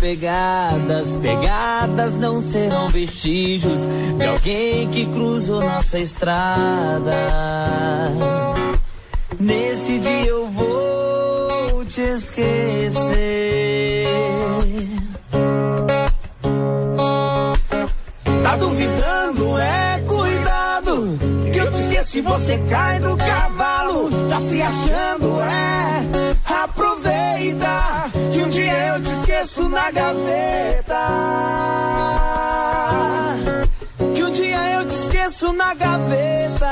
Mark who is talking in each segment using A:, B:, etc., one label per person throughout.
A: pegadas, pegadas não serão vestígios de alguém que cruzou nossa estrada. Nesse dia eu vou te esquecer. Tá duvidando, é cuidado, que eu te esqueço e você cai do cavalo. Tá se achando, é que um dia eu te esqueço na gaveta. Que um dia eu te esqueço na gaveta.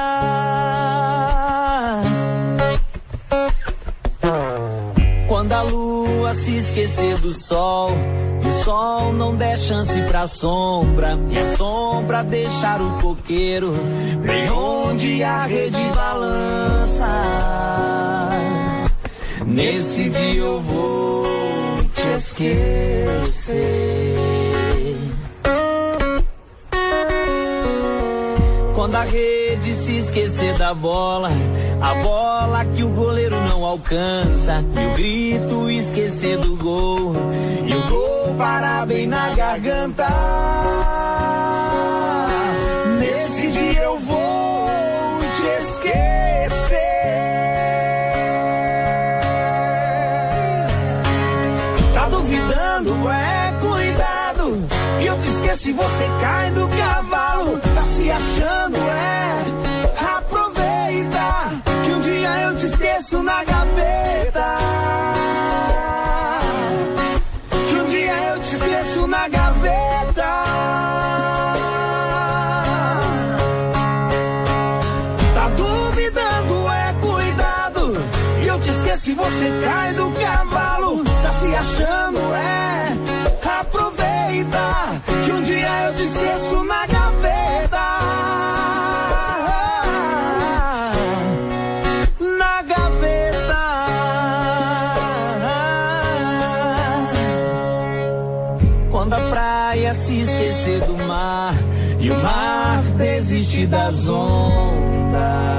A: Quando a lua se esquecer do sol, e o sol não der chance pra sombra, e a sombra deixar o coqueiro, bem onde a rede balança Nesse dia eu vou te esquecer. Quando a rede
B: se esquecer da bola, a bola que o goleiro não alcança, e o grito esquecer do gol, e o gol parar bem na garganta. Nesse dia eu vou te esquecer. cai do cavalo, tá se achando, é. Aproveita que um dia eu te esqueço na gaveta. Na gaveta. Quando a praia se esquecer do mar e o mar desiste das ondas.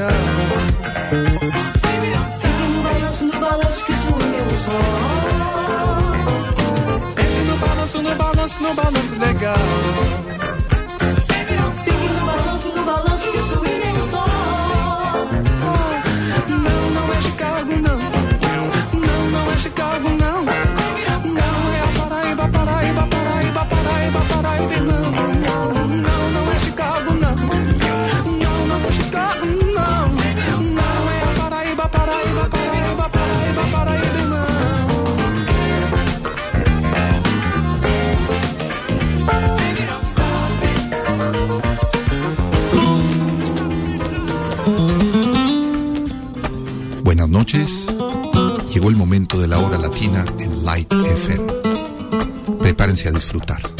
C: chegando.
D: Fique no balanço, no balanço que sumiu meu sol. Fique no balanço, no balanço,
C: no balanço legal. a
E: disfrutar.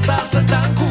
F: casarse tan cool.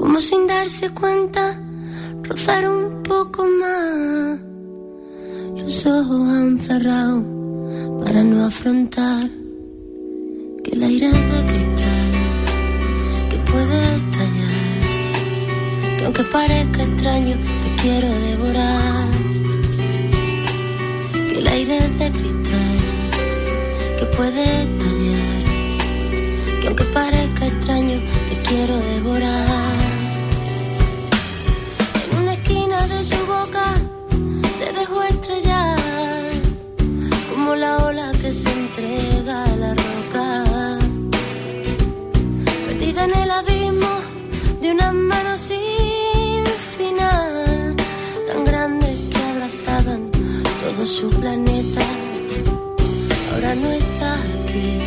F: Como
G: sin darse cuenta, rozar un poco más. Los ojos han cerrado para no afrontar que el aire es de cristal que puede estallar. Que aunque parezca extraño, te quiero devorar. Que el aire es de cristal que puede estallar. Que aunque parezca extraño, te quiero devorar. De su boca se dejó estrellar como la ola que se entrega a la roca. Perdida en el abismo de una mano sin final, tan grandes que abrazaban todo su planeta. Ahora no estás aquí,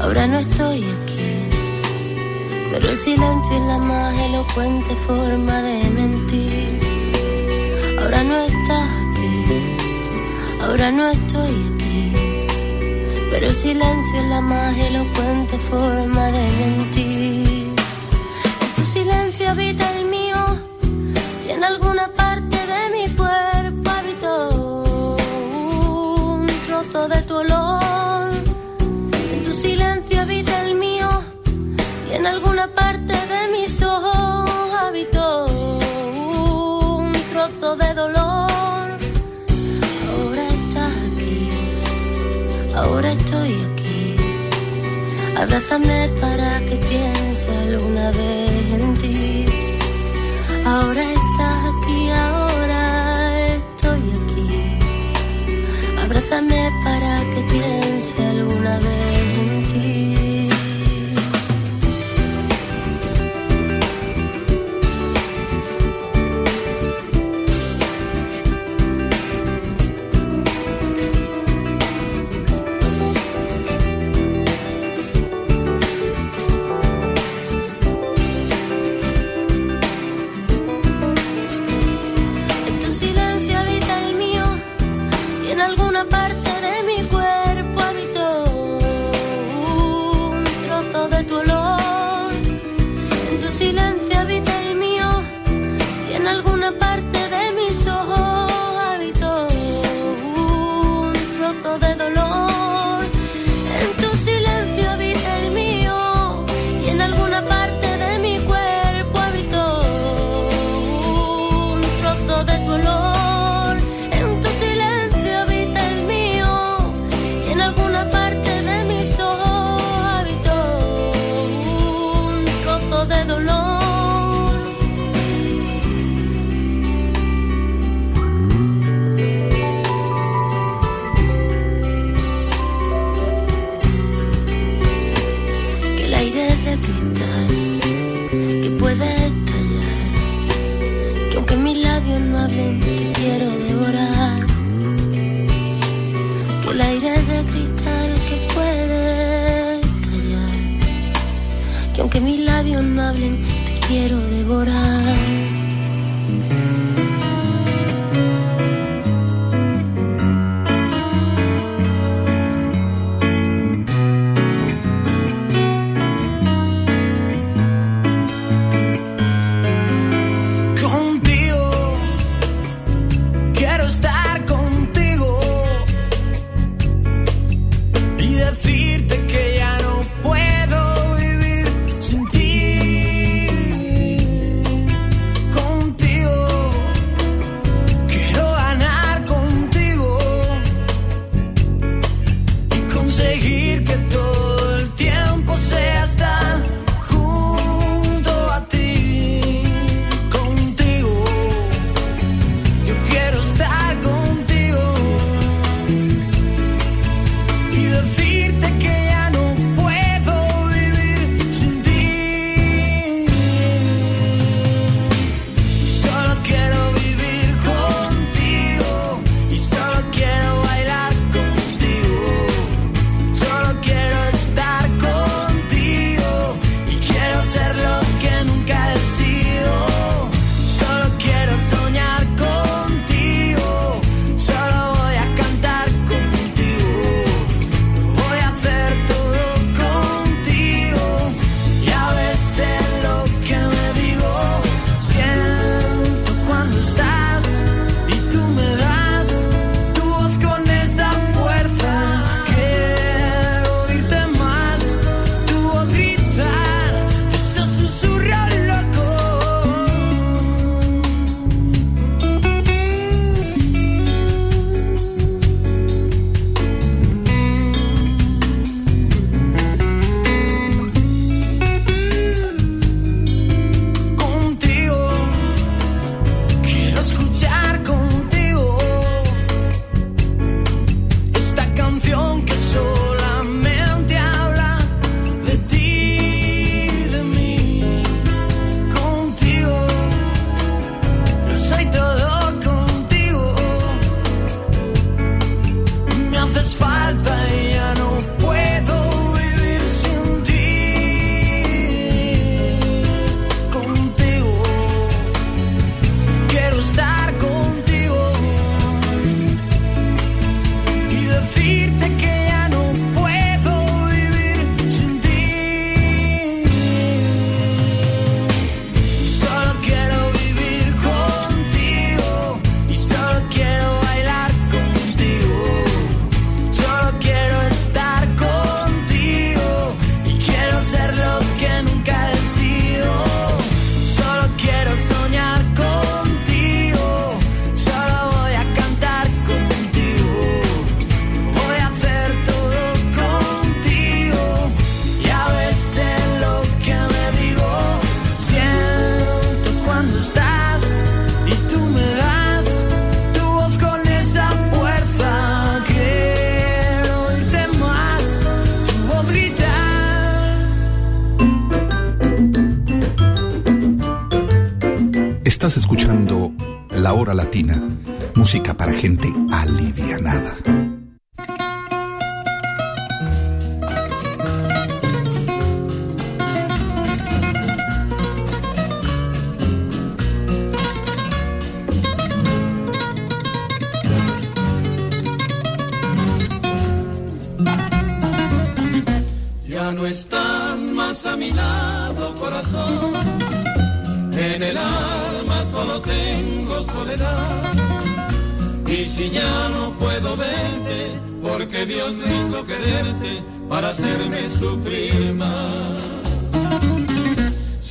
G: ahora no estoy aquí. Pero el silencio es la más elocuente forma de mentir. Ahora no estás aquí, ahora no estoy aquí. Pero el silencio es la más elocuente forma de mentir. En tu silencio habita el mío y en alguna parte Abrázame para que piense alguna vez en ti. Ahora estás aquí, ahora estoy aquí. Abrázame para que piense alguna vez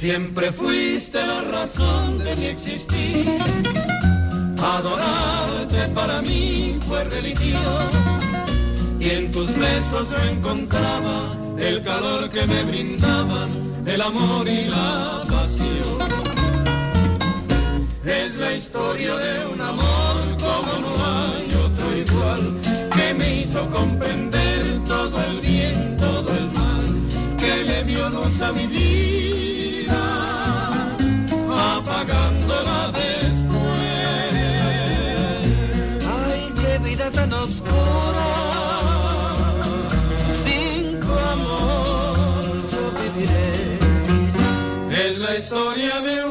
H: Siempre fuiste la razón de mi existir. Adorarte para mí fue religión. Y en tus besos yo encontraba el calor que me brindaban, el amor y la pasión. Es la historia de un amor como no hay otro igual, que me hizo comprender todo el bien, todo el mal dio luz a mi vida, apagándola después. Ay, qué vida tan oscura. Sin tu amor yo viviré. Es la historia de un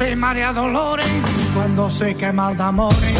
I: se marea dolores, cuando se quema el amores.